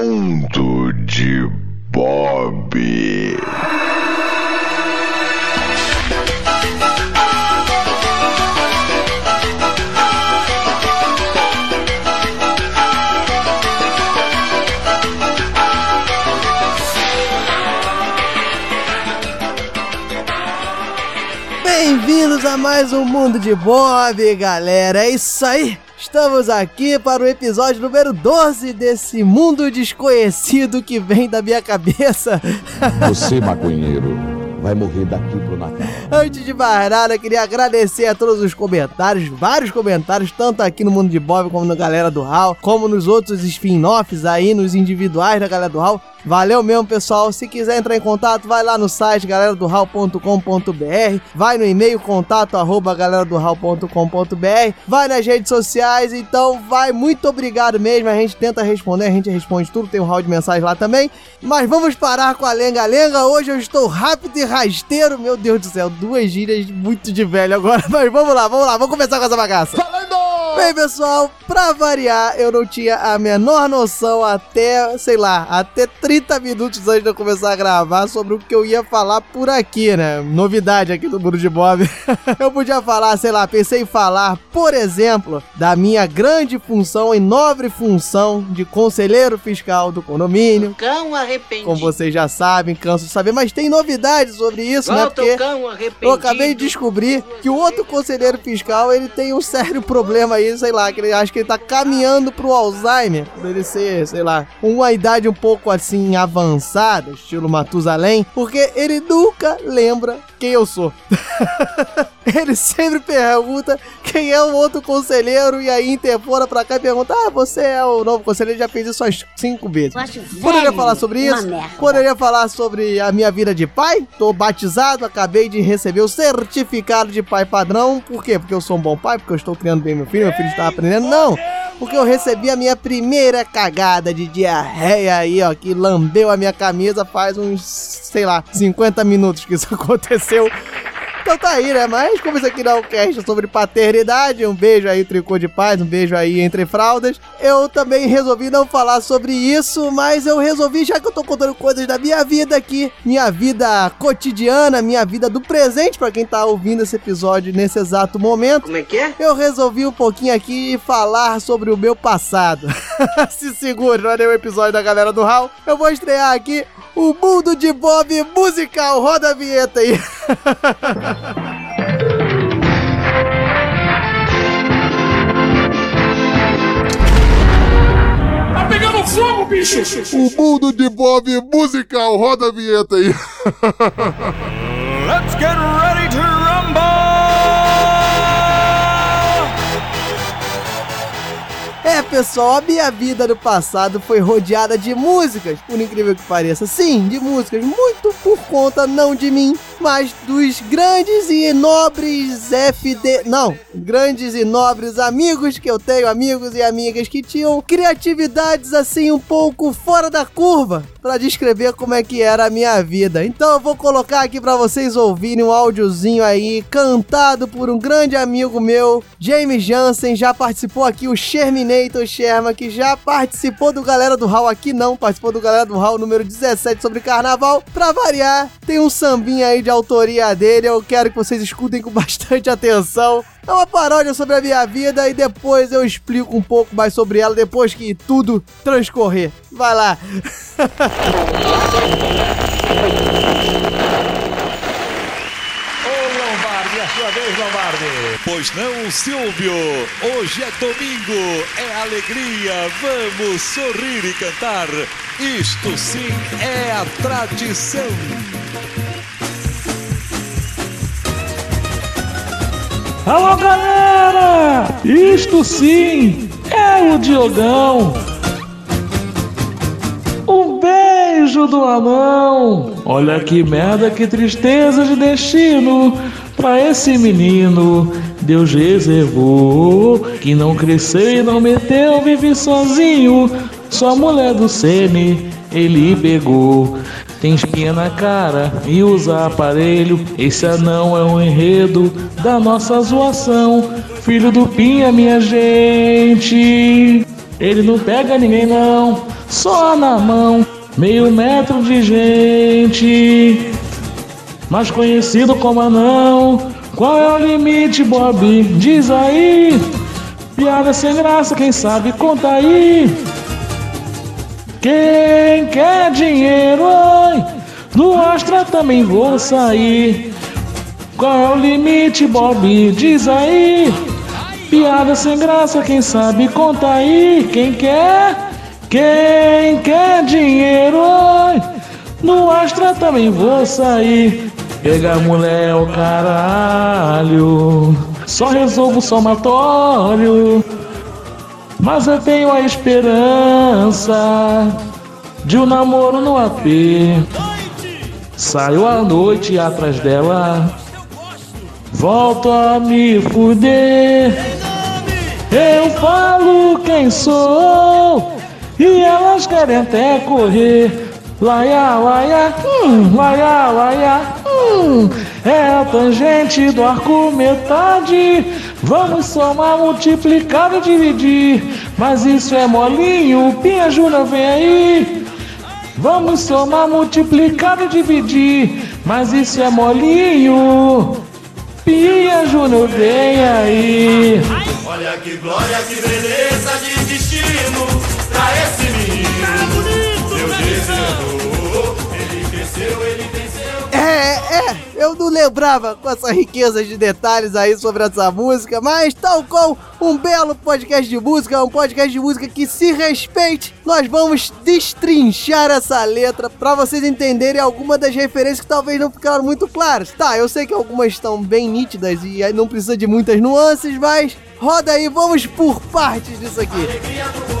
Mundo de Bob. Bem-vindos a mais um Mundo de Bob, galera. É isso aí. Estamos aqui para o episódio número 12 desse mundo desconhecido que vem da minha cabeça. Você, maconheiro, vai morrer daqui pro Natal. Antes de mais nada, queria agradecer a todos os comentários, vários comentários, tanto aqui no Mundo de Bob como na galera do HAL, como nos outros spin-offs aí, nos individuais da galera do HAL. Valeu mesmo, pessoal. Se quiser entrar em contato, vai lá no site galera do vai no e-mail contato arroba galera do vai nas redes sociais. Então, vai, muito obrigado mesmo. A gente tenta responder, a gente responde tudo. Tem um hall de mensagem lá também. Mas vamos parar com a lenga-lenga. Hoje eu estou rápido e rasteiro. Meu Deus do céu, duas gírias muito de velho agora. Mas vamos lá, vamos lá, vamos começar com essa bagaça. Falando! Bem, pessoal, pra variar, eu não tinha a menor noção até, sei lá, até 30 minutos antes de eu começar a gravar sobre o que eu ia falar por aqui, né? Novidade aqui do Mundo de Bob. eu podia falar, sei lá, pensei em falar, por exemplo, da minha grande função e nobre função de conselheiro fiscal do condomínio. Cão arrependido. Como vocês já sabem, canso de saber, mas tem novidades sobre isso, né? Volta Porque o cão arrependido. eu acabei de descobrir que o outro conselheiro fiscal, ele tem um sério problema aí, sei lá, que ele acha que ele tá caminhando pro Alzheimer, por ele ser, sei lá, uma idade um pouco assim avançada, estilo Matusalém, porque ele nunca lembra quem eu sou. ele sempre pergunta quem é o outro conselheiro e aí interfora pra cá e pergunta: Ah, você é o novo conselheiro, já fez isso umas cinco vezes. Eu acho Poderia falar sobre isso? merda. Poderia falar sobre a minha vida de pai? Tô batizado, acabei de receber o certificado de pai padrão. Por quê? Porque eu sou um bom pai? Porque eu estou criando bem meu filho, meu filho está aprendendo? Não! Porque eu recebi a minha primeira cagada de diarreia aí, ó, que lambeu a minha camisa faz uns, sei lá, 50 minutos que isso aconteceu. Então tá aí, né? Mas como isso aqui não é um cast sobre paternidade, um beijo aí, tricô de paz, um beijo aí entre fraldas. Eu também resolvi não falar sobre isso, mas eu resolvi, já que eu tô contando coisas da minha vida aqui, minha vida cotidiana, minha vida do presente, pra quem tá ouvindo esse episódio nesse exato momento. Como é que é? Eu resolvi um pouquinho aqui falar sobre o meu passado. Se segure, não é nenhum episódio da galera do Hall. Eu vou estrear aqui o Mundo de Bob musical. Roda a vinheta aí. O mundo de Bob musical, roda a vinheta aí. Let's get ready to pessoal, a minha vida no passado foi rodeada de músicas, por incrível que pareça. Sim, de músicas, muito por conta não de mim, mas dos grandes e nobres FD. Não, grandes e nobres amigos que eu tenho, amigos e amigas que tinham criatividades assim um pouco fora da curva para descrever como é que era a minha vida. Então eu vou colocar aqui para vocês ouvirem um áudiozinho aí cantado por um grande amigo meu, James Jansen, já participou aqui o Sherminator Sherman, que já participou do Galera do Hall aqui não, participou do Galera do Hall número 17 sobre carnaval. Pra variar, tem um sambinha aí de autoria dele, eu quero que vocês escutem com bastante atenção. É uma paródia sobre a minha vida e depois eu explico um pouco mais sobre ela depois que tudo transcorrer. Vai lá. Lombardi, a sua vez, Lombardi. Pois não, Silvio. Hoje é domingo, é alegria. Vamos sorrir e cantar. Isto sim é a tradição. Alô galera! Isto sim é o Diogão! Beijo do anão! Olha que merda, que tristeza de destino! Pra esse menino, Deus reservou que não cresceu e não meteu, vive sozinho. Só a mulher do Sene ele pegou. Tem espinha na cara e usa aparelho. Esse anão é um enredo da nossa zoação. Filho do Pinha, minha gente. Ele não pega ninguém não, só na mão, meio metro de gente. Mais conhecido como anão. Qual é o limite, Bob? Diz aí. Piada sem graça, quem sabe conta aí. Quem quer dinheiro, oi? No Astra também vou sair. Qual é o limite, Bob? Diz aí. Piada sem graça, quem sabe conta aí. Quem quer? Quem quer dinheiro? No Astra também vou sair. Pegar mulher o caralho. Só resolvo somatório. Mas eu tenho a esperança de um namoro no AP. Saio à noite atrás dela. Volto a me fuder. Eu falo quem sou e elas querem até correr. Laia, laia, hum, laia, laia, hum. É a tangente do arco metade. Vamos somar, multiplicar e dividir. Mas isso é molinho, Pinha Júnior vem aí. Vamos somar, multiplicar e dividir. Mas isso é molinho. Pinha Júnior vem aí. Olha que glória, que beleza de destino pra esse menino. Deus desenhou, ele cresceu, ele venceu. É, é, eu não lembrava com essa riqueza de detalhes aí sobre essa música, mas tal qual um belo podcast de música, um podcast de música que se respeite, nós vamos destrinchar essa letra pra vocês entenderem alguma das referências que talvez não ficaram muito claras. Tá, eu sei que algumas estão bem nítidas e aí não precisa de muitas nuances, mas roda aí, vamos por partes disso aqui. Alegria do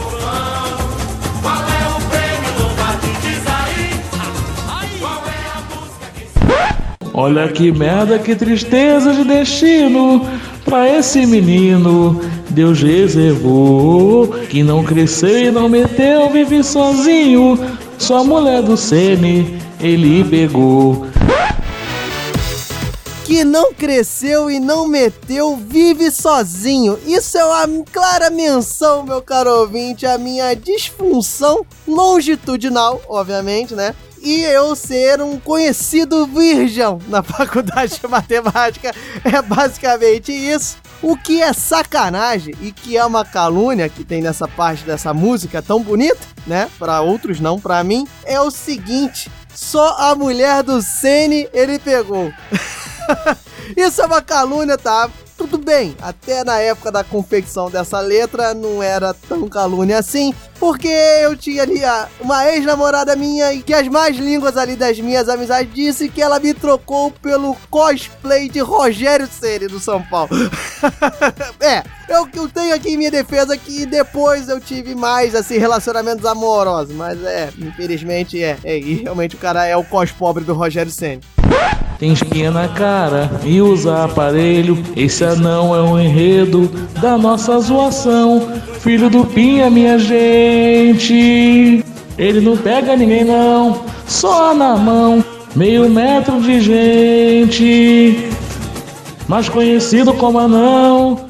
Olha que merda, que tristeza de destino pra esse menino. Deus reservou que não cresceu e não meteu, vive sozinho. Sua mulher do Sene ele pegou. que não cresceu e não meteu, vive sozinho. Isso é uma clara menção, meu caro ouvinte, à minha disfunção longitudinal, obviamente, né? E eu ser um conhecido virgão na faculdade de matemática é basicamente isso. O que é sacanagem e que é uma calúnia que tem nessa parte dessa música tão bonita, né? Para outros não, para mim, é o seguinte: só a mulher do Sene ele pegou. Isso é uma calúnia, tá? Tudo bem, até na época da confecção dessa letra não era tão calúnia assim, porque eu tinha ali uma ex-namorada minha e que as mais línguas ali das minhas amizades disse que ela me trocou pelo cosplay de Rogério Ceni do São Paulo. é, eu que eu tenho aqui em minha defesa que depois eu tive mais assim relacionamentos amorosos, mas é, infelizmente é, é e realmente o cara é o cos pobre do Rogério Ceni. Tem espinha na cara e usa aparelho. Esse anão é um enredo da nossa zoação. Filho do Pinha, minha gente. Ele não pega ninguém não, só na mão. Meio metro de gente. Mais conhecido como anão.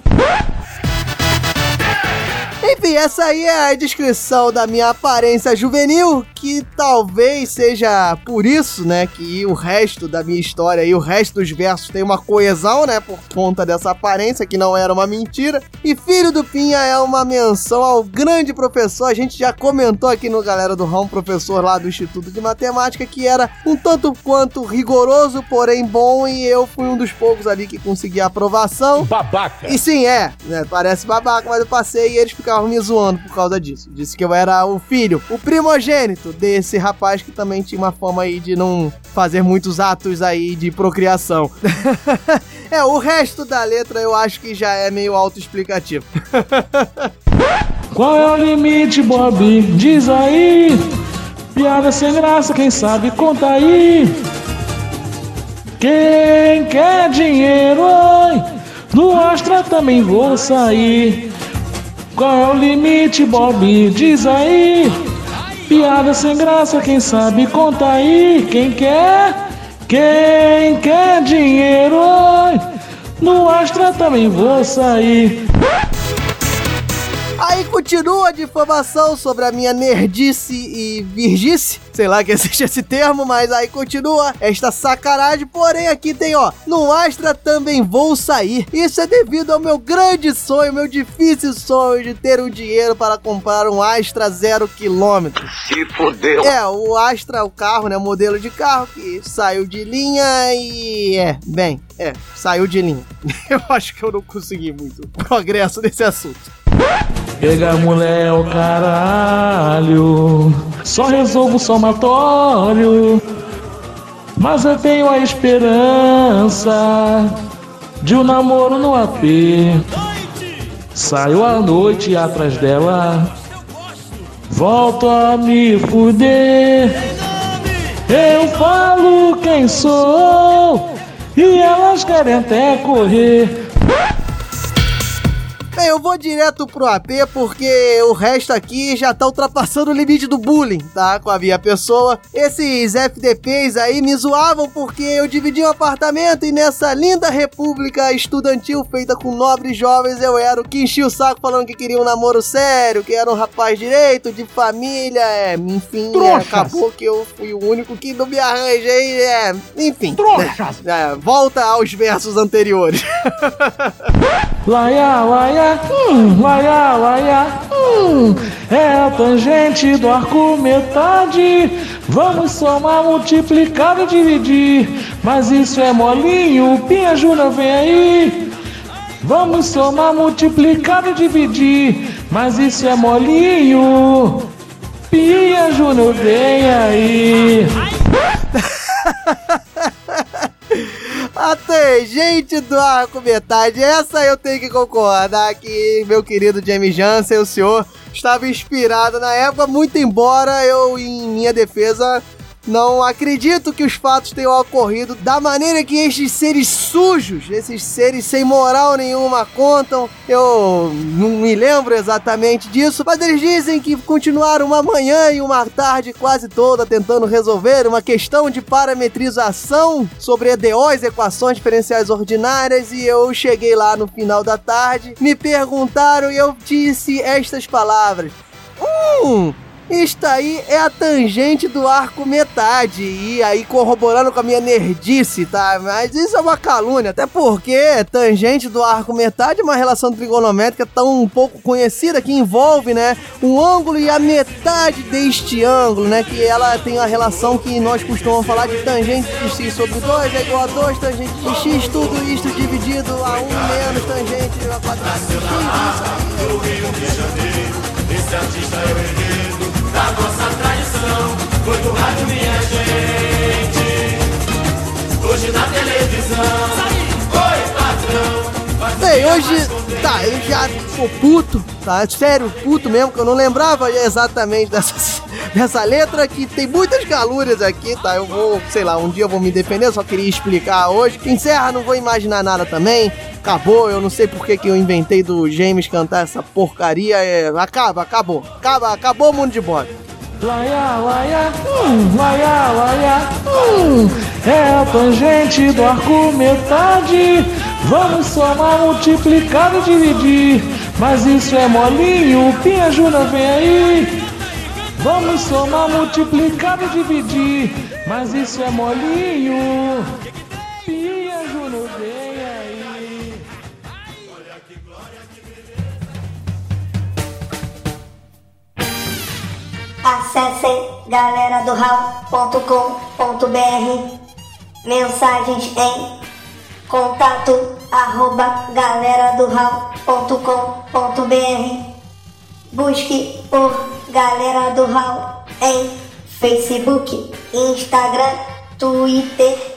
Enfim, essa aí é a descrição da minha aparência juvenil, que talvez seja por isso, né, que o resto da minha história e o resto dos versos tem uma coesão, né, por conta dessa aparência que não era uma mentira. E Filho do Pinha é uma menção ao grande professor, a gente já comentou aqui no Galera do Rão, professor lá do Instituto de Matemática, que era um tanto quanto rigoroso, porém bom, e eu fui um dos poucos ali que consegui a aprovação. Babaca. E sim, é, né, parece babaca, mas eu passei e eles ficavam me zoando por causa disso. Disse que eu era o filho, o primogênito desse rapaz que também tinha uma fama aí de não fazer muitos atos aí de procriação. é, o resto da letra eu acho que já é meio autoexplicativo. Qual é o limite, Bob? Diz aí. Piada sem graça, quem sabe conta aí. Quem quer dinheiro, oi? No Astra também vou sair. Qual é o limite, Bob? Diz aí. Piada sem graça, quem sabe conta aí. Quem quer? Quem quer dinheiro? No Astra também vou sair. Aí, continua a difamação sobre a minha nerdice e virgice. Sei lá que existe esse termo, mas aí continua esta sacanagem. Porém, aqui tem, ó, no Astra também vou sair. Isso é devido ao meu grande sonho, meu difícil sonho de ter um dinheiro para comprar um Astra zero quilômetro. Se fodeu. É, o Astra, o carro, né, o modelo de carro que saiu de linha e é, bem, é, saiu de linha. Eu acho que eu não consegui muito progresso nesse assunto. Pegar mulher é o caralho, só resolvo somatório. Mas eu tenho a esperança de um namoro no AP. Saio à noite atrás dela, volto a me fuder. Eu falo quem sou e elas querem até correr. Eu vou direto pro AP porque o resto aqui já tá ultrapassando o limite do bullying, tá? Com a minha pessoa. Esses FDPs aí me zoavam porque eu dividi um apartamento e nessa linda república estudantil feita com nobres jovens eu era o que enchia o saco falando que queria um namoro sério, que era um rapaz direito, de família, é, enfim, é, acabou que eu fui o único que não me arranjei, é, enfim. Trouxas! É, volta aos versos anteriores. Laia, laia, hum, laia, laia, hum, é a tangente do arco metade. Vamos somar, multiplicar e dividir. Mas isso é molinho, Pinha Júnior vem aí. Vamos somar, multiplicar e dividir. Mas isso é molinho. Pinha Júnior vem aí. A tangente do arco metade, essa eu tenho que concordar que meu querido James Jansen, o senhor, estava inspirado na época, muito embora eu, em minha defesa, não acredito que os fatos tenham ocorrido da maneira que estes seres sujos, esses seres sem moral nenhuma contam. Eu não me lembro exatamente disso, mas eles dizem que continuaram uma manhã e uma tarde quase toda tentando resolver uma questão de parametrização sobre EDOs, equações diferenciais ordinárias, e eu cheguei lá no final da tarde, me perguntaram e eu disse estas palavras. Hum, isto aí é a tangente do arco metade. E aí corroborando com a minha nerdice, tá? Mas isso é uma calúnia, até porque tangente do arco metade é uma relação trigonométrica tão pouco conhecida que envolve, né, o ângulo e a metade deste ângulo, né, que ela tem a relação que nós costumamos falar de tangente de x sobre 2 é igual a 2 tangente de x, tudo isto dividido a 1 menos tangente a quadrado de x. Isso artista é da nossa tradição. Foi do rádio, minha gente. Hoje na televisão. Oi, patrão. Bem, hoje, tá, eu já tô puto, tá? Sério, puto mesmo, que eu não lembrava exatamente dessa, dessa letra, que tem muitas calúrias aqui, tá? Eu vou, sei lá, um dia eu vou me defender, só queria explicar hoje. Encerra, não vou imaginar nada também. Acabou, eu não sei por que que eu inventei do James cantar essa porcaria. É, acaba, acabou. Acaba, acabou o mundo de Bob. Laia, laia, hum, laia, laia, hum, é a tangente do arco metade. Vamos somar, multiplicar e dividir. Mas isso é molinho, Pinha Júnior vem aí. Vamos somar, multiplicar e dividir. Mas isso é molinho. Pinha Júnior vem aí. Acessem galera do Mensagens em contato arroba galera do Busque por Galera do Hall em Facebook, Instagram, Twitter